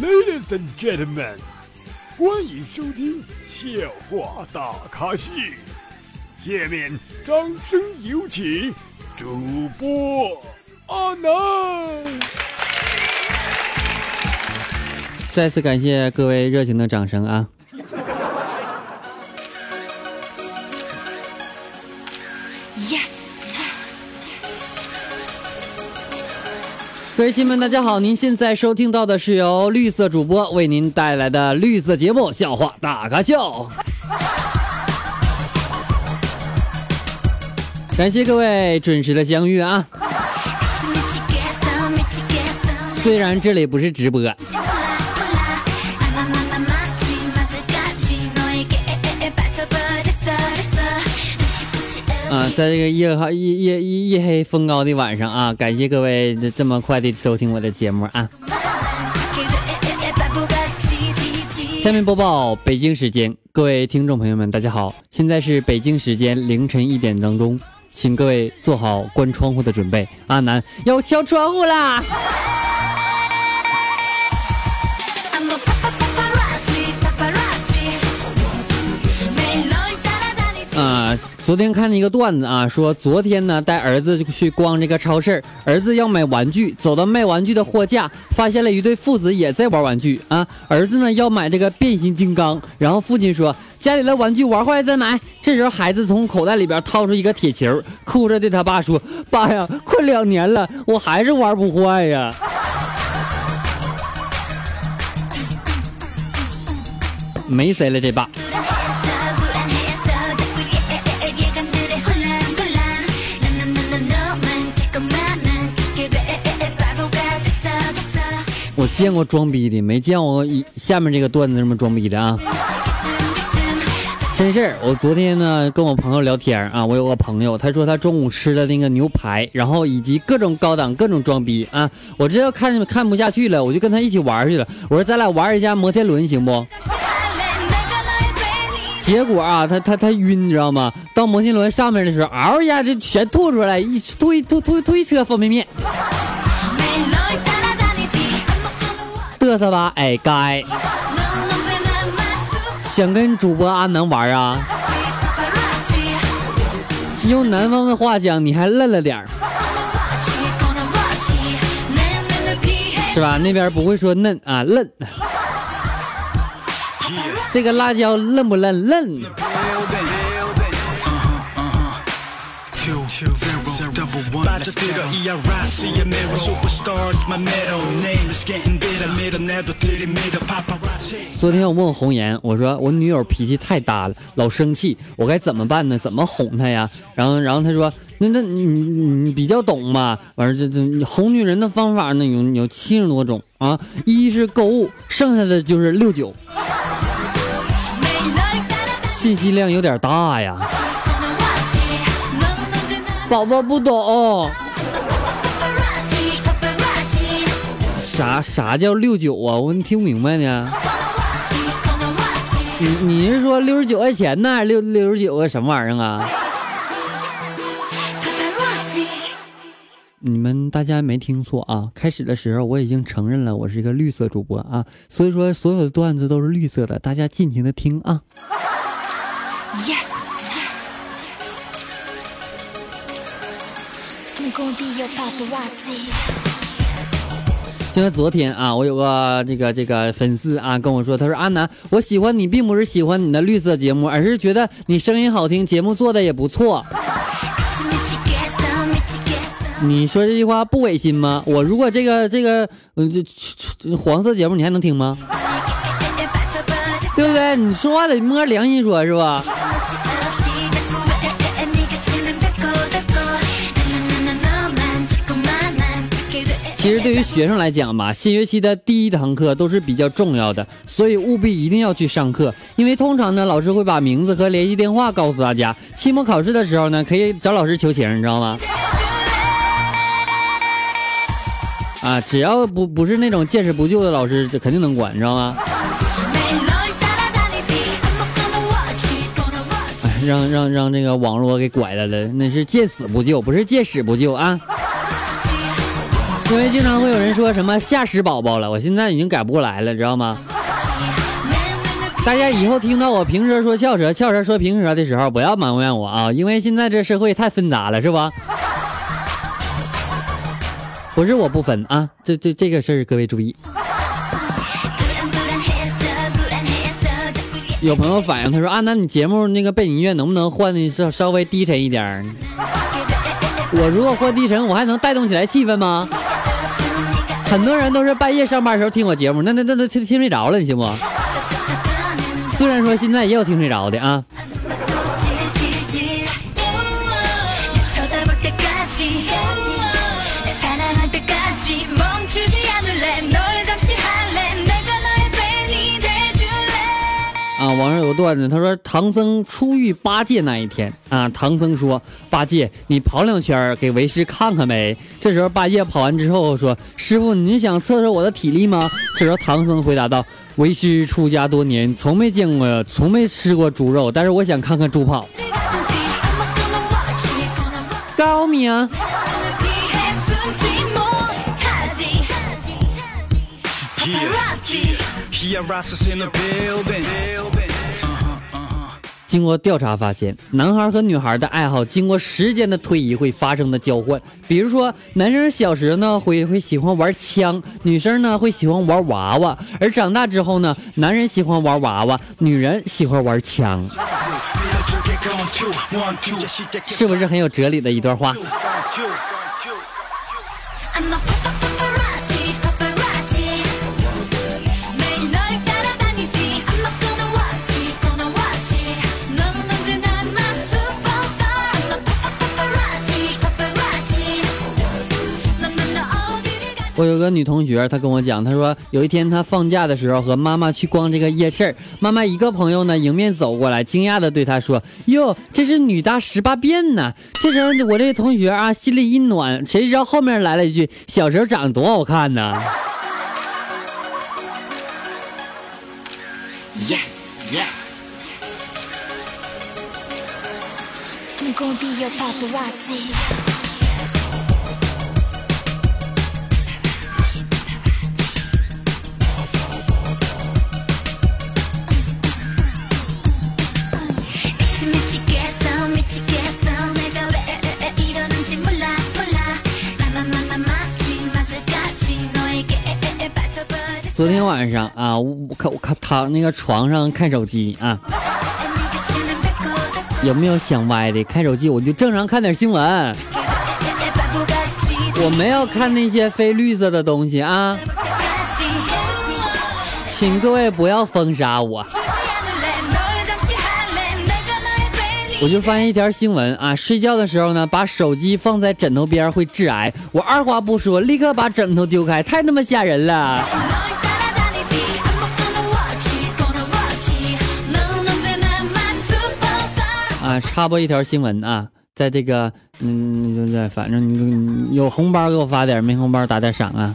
Ladies and gentlemen，欢迎收听笑话大咖秀。下面掌声有请主播阿南。再次感谢各位热情的掌声啊！各位亲们，大家好！您现在收听到的是由绿色主播为您带来的绿色节目《笑话大咖秀》。感谢各位准时的相遇啊！虽然这里不是直播。在这个夜黑夜夜夜黑风高的晚上啊，感谢各位这这么快的收听我的节目啊。下面播报北京时间，各位听众朋友们，大家好，现在是北京时间凌晨一点当中，请各位做好关窗户的准备。阿南要敲窗户啦。昨天看了一个段子啊，说昨天呢带儿子去逛这个超市，儿子要买玩具，走到卖玩具的货架，发现了一对父子也在玩玩具啊。儿子呢要买这个变形金刚，然后父亲说家里的玩具玩坏了再买。这时候孩子从口袋里边掏出一个铁球，哭着对他爸说：“爸呀，快两年了，我还是玩不坏呀。”没谁了，这爸。我见过装逼的，没见过下面这个段子这么装逼的啊！真事儿，我昨天呢跟我朋友聊天啊，我有个朋友，他说他中午吃了那个牛排，然后以及各种高档、各种装逼啊！我这要看看不下去了，我就跟他一起玩去了。我说咱俩玩一下摩天轮行不？结果啊，他他他晕，你知道吗？到摩天轮上面的时候，嗷一下就全吐出来，一吐吐吐吐一车方便面。嘚瑟吧，哎该。想跟主播阿南玩啊？用南方的话讲，你还嫩了点儿，是吧？那边不会说嫩啊，嫩。这个辣椒嫩不嫩？嫩。昨天我问红颜，我说我女友脾气太大了，老生气，我该怎么办呢？怎么哄她呀？然后，然后她说，那那你你比较懂嘛？完事这这哄女人的方法呢有有七十多种啊，一是购物，剩下的就是六九，信息量有点大呀。宝宝不懂，啥啥叫六九啊？我你听不明白呢。你你是说六十九块钱呢，还是六六十九个什么玩意儿啊？你们大家没听错啊！开始的时候我已经承认了，我是一个绿色主播啊，所以说所有的段子都是绿色的，大家尽情的听啊。就像昨天啊，我有个这个这个粉丝啊跟我说，他说阿南，我喜欢你，并不是喜欢你的绿色节目，而是觉得你声音好听，节目做的也不错。你说这句话不违心吗？我如果这个这个嗯这黄色节目你还能听吗？对不对？你说话得摸良心说，是吧？其实对于学生来讲吧，新学期的第一堂课都是比较重要的，所以务必一定要去上课。因为通常呢，老师会把名字和联系电话告诉大家。期末考试的时候呢，可以找老师求情，你知道吗？啊，只要不不是那种见死不救的老师，这肯定能管，你知道吗？让让让这个网络给拐来了，那是见死不救，不是见死不救啊！因为经常会有人说什么吓死宝宝了，我现在已经改不过来了，知道吗？大家以后听到我平舌说翘舌，翘舌说平舌的时候，不要埋怨我啊，因为现在这社会太纷杂了，是吧？不是我不分啊，这这这个事儿各位注意。有朋友反映，他说啊，那你节目那个背景音乐能不能换的稍稍微低沉一点儿？我如果换低沉，我还能带动起来气氛吗？很多人都是半夜上班的时候听我节目，那那那都听听睡着了，你信不？虽然说现在也有听睡着的啊。网上有个段子，他说唐僧出狱八戒那一天啊，唐僧说：“八戒，你跑两圈给为师看看呗。”这时候八戒跑完之后说：“师傅，你想测测我的体力吗？”这时候唐僧回答道：“为师出家多年，从没见过，从没吃过猪肉，但是我想看看猪跑。”高明。经过调查发现，男孩和女孩的爱好经过时间的推移会发生的交换。比如说，男生小时呢会会喜欢玩枪，女生呢会喜欢玩娃娃。而长大之后呢，男人喜欢玩娃娃，女人喜欢玩枪。是不是很有哲理的一段话？我有个女同学，她跟我讲，她说有一天她放假的时候和妈妈去逛这个夜市，妈妈一个朋友呢迎面走过来，惊讶的对她说：“哟，这是女大十八变呢。”这时候我这同学啊心里一暖，谁知道后面来了一句：“小时候长得多好看呢。” Yes, yes. I'm gonna be your paparazzi. 昨天晚上啊，我我看我看躺那个床上看手机啊，有没有想歪的？看手机我就正常看点新闻，我没有看那些非绿色的东西啊，请各位不要封杀我。我就发现一条新闻啊，睡觉的时候呢，把手机放在枕头边会致癌。我二话不说，立刻把枕头丢开，太他妈吓人了。啊，插播一条新闻啊，在这个，嗯，就是反正你有红包给我发点，没红包打点赏啊。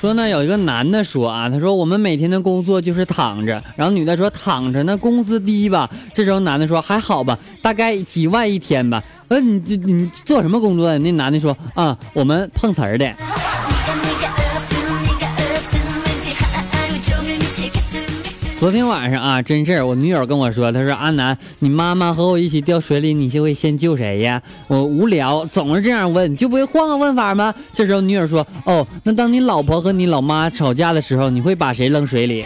说呢，有一个男的说啊，他说我们每天的工作就是躺着，然后女的说躺着那工资低吧。这时候男的说还好吧，大概几万一天吧。呃，你这你做什么工作呀？那男的说啊，我们碰瓷儿的。昨天晚上啊，真事儿，我女友跟我说，她说阿南，你妈妈和我一起掉水里，你就会先救谁呀？我无聊，总是这样问，就不会换个问法吗？这时候女友说，哦，那当你老婆和你老妈吵架的时候，你会把谁扔水里？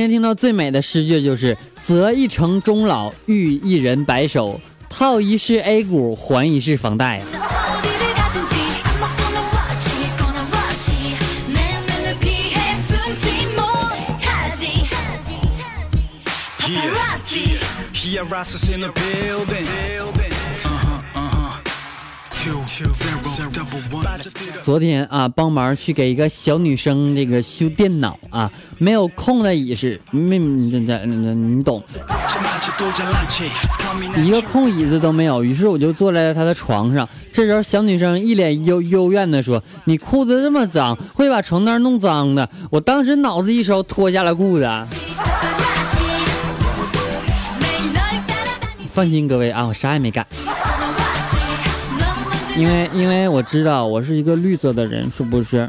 天听到最美的诗句就是“择一城终老，遇一人白首，套一世 A 股，还一世房贷”。昨天啊，帮忙去给一个小女生这个修电脑啊，没有空的椅子，没这这你懂，一个空椅子都没有。于是我就坐在了她的床上。这时候小女生一脸幽幽怨的说：“你裤子这么脏，会把床单弄脏的。”我当时脑子一收，脱下了裤子。放心各位啊，我啥也没干。因为因为我知道我是一个绿色的人，是不是？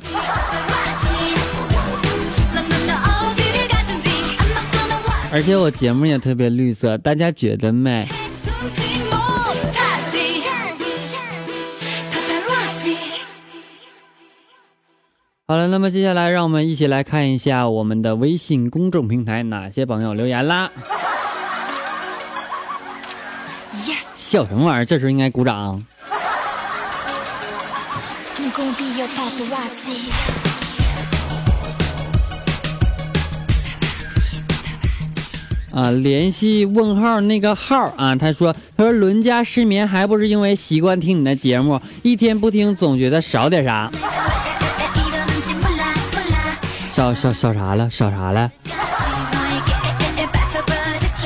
而且我节目也特别绿色，大家觉得没？好了，那么接下来让我们一起来看一下我们的微信公众平台哪些朋友留言啦。笑什么玩意儿？这时候应该鼓掌。啊，联系问号那个号啊，他说他说伦家失眠还不是因为习惯听你的节目，一天不听总觉得少点啥。少少少啥了？少啥了？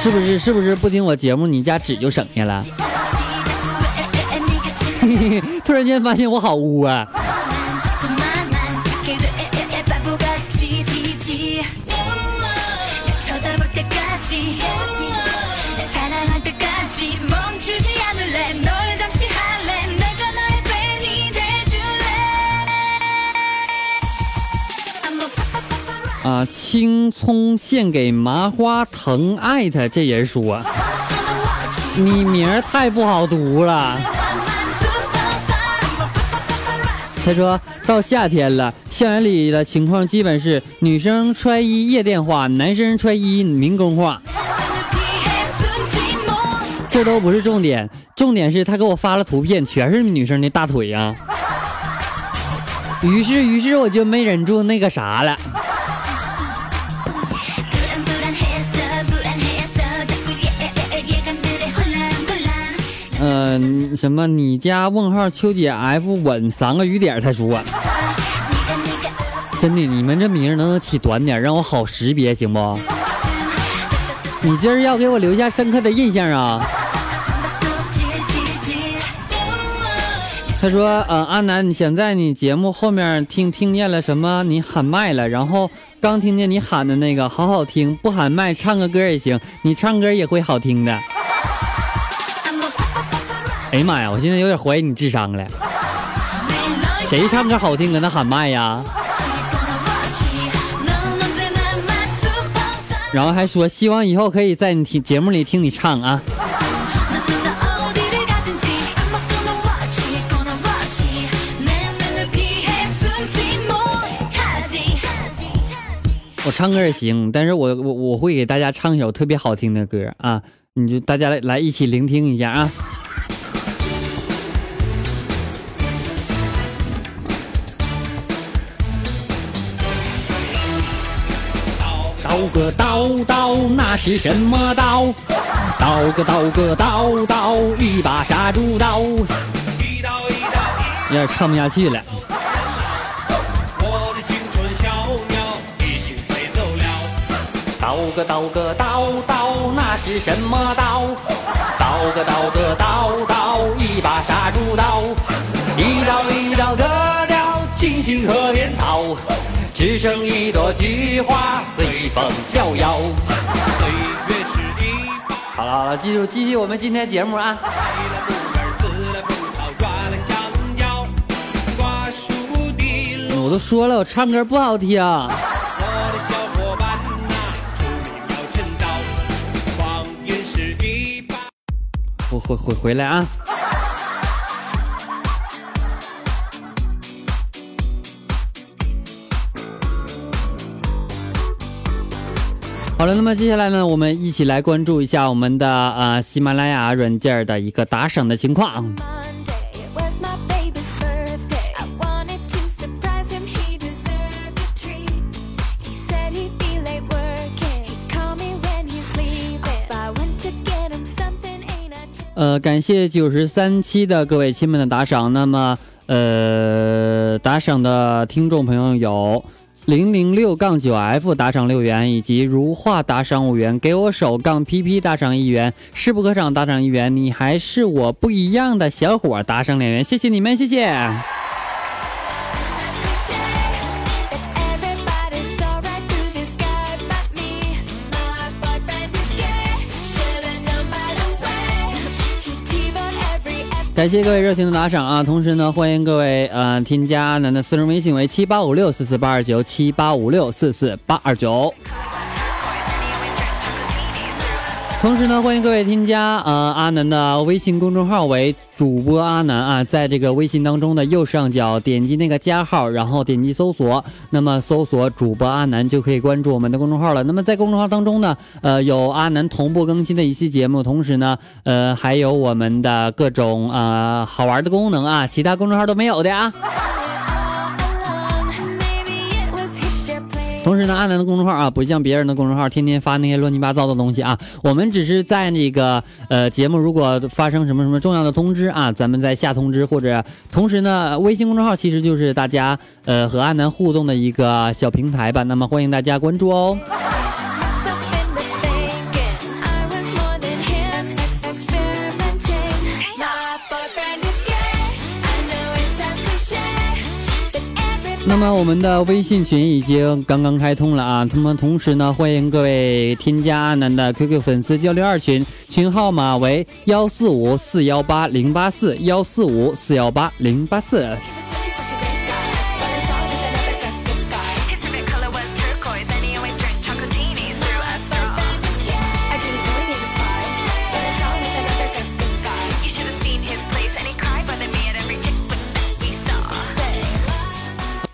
是不是是不是不听我节目，你家纸就省下了？突然间发现我好污啊！啊，青葱献给麻花藤，艾特这人说，你名儿太不好读了。他说到夏天了，校园里的情况基本是女生穿衣夜店化，男生穿衣民工化。这都不是重点，重点是他给我发了图片，全是女生的大腿啊。于是，于是我就没忍住那个啥了。嗯，什么？你家问号秋姐 F 稳三个雨点？才说，真的，你们这名能不能起短点，让我好识别，行不？你今儿要给我留下深刻的印象啊！他说，嗯，阿南，你想在你节目后面听听见了什么？你喊麦了，然后刚听见你喊的那个，好好听，不喊麦唱个歌也行，你唱歌也会好听的。哎呀妈呀！我现在有点怀疑你智商了。谁唱歌好听搁那喊麦呀？然后还说希望以后可以在你听节目里听你唱啊。我唱歌也行，但是我我我会给大家唱一首特别好听的歌啊！你就大家来来一起聆听一下啊。刀个刀刀，那是什么刀？刀个刀个刀刀，一把杀猪刀。有点唱不下去了。刀个刀个刀刀，那是什么刀？刀个刀个刀刀，一把杀猪刀。一刀一刀割掉青青河边草。只剩一朵菊花随风飘摇。岁月是一把。好了好了，记住继续我们今天节目啊。我都说了，我唱歌不好听。我回回回来啊。好了，那么接下来呢，我们一起来关注一下我们的呃喜马拉雅软件的一个打赏的情况。呃，感谢九十三期的各位亲们的打赏。那么，呃，打赏的听众朋友有零零六杠九 F 打赏六元，以及如画打赏五元，给我手杠 PP 打赏一元，势不可挡打赏一元，你还是我不一样的小伙打赏两元，谢谢你们，谢谢。感谢各位热情的打赏啊！同时呢，欢迎各位呃添加楠楠私人微信为七八五六四四八二九七八五六四四八二九。同时呢，欢迎各位添加呃阿南的微信公众号为主播阿南啊，在这个微信当中的右上角点击那个加号，然后点击搜索，那么搜索主播阿南就可以关注我们的公众号了。那么在公众号当中呢，呃有阿南同步更新的一期节目，同时呢，呃还有我们的各种啊好玩的功能啊，其他公众号都没有的啊。同时呢，阿南的公众号啊，不像别人的公众号，天天发那些乱七八糟的东西啊。我们只是在那个呃节目如果发生什么什么重要的通知啊，咱们再下通知，或者同时呢，微信公众号其实就是大家呃和阿南互动的一个小平台吧。那么欢迎大家关注哦。那么我们的微信群已经刚刚开通了啊！那么同时呢，欢迎各位添加阿南的 QQ 粉丝交流二群，群号码为幺四五四幺八零八四幺四五四幺八零八四。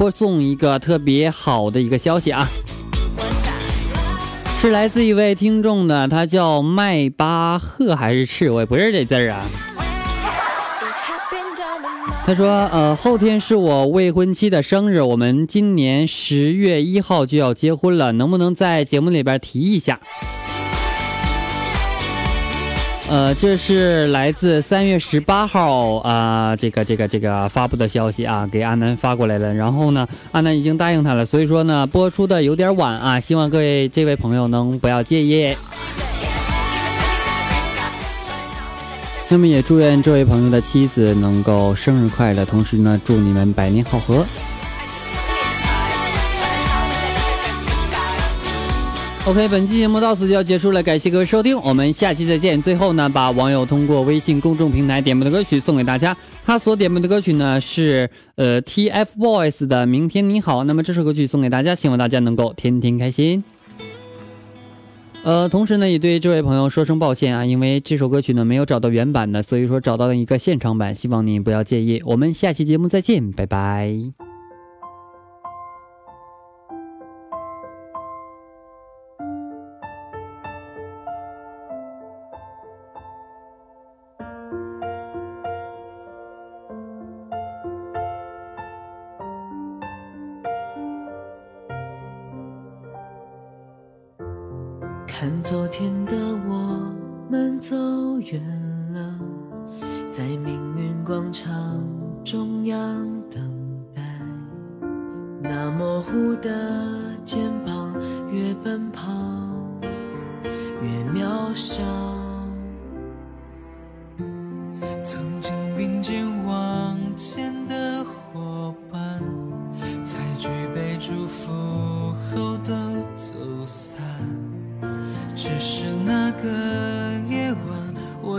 播送一个特别好的一个消息啊，是来自一位听众的，他叫迈巴赫还是赤，我也不认识这字儿啊。他说，呃，后天是我未婚妻的生日，我们今年十月一号就要结婚了，能不能在节目里边提一下？呃，这是来自三月十八号啊，这个这个这个发布的消息啊，给阿南发过来了。然后呢，阿南已经答应他了，所以说呢，播出的有点晚啊，希望各位这位朋友能不要介意。那么也祝愿这位朋友的妻子能够生日快乐，同时呢，祝你们百年好合。OK，本期节目到此就要结束了，感谢各位收听，我们下期再见。最后呢，把网友通过微信公众平台点播的歌曲送给大家，他所点播的歌曲呢是呃 TFBOYS 的《明天你好》，那么这首歌曲送给大家，希望大家能够天天开心。呃，同时呢，也对这位朋友说声抱歉啊，因为这首歌曲呢没有找到原版的，所以说找到了一个现场版，希望你不要介意。我们下期节目再见，拜拜。看昨天的我们走远了，在命运广场中央等待。那模糊的肩膀，越奔跑越渺小。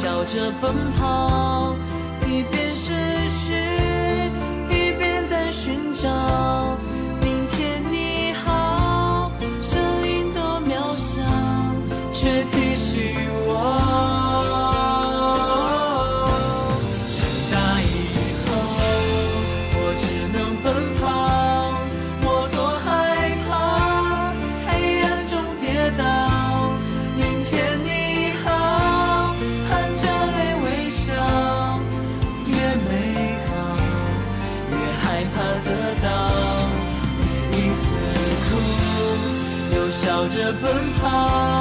笑着奔跑，一边失着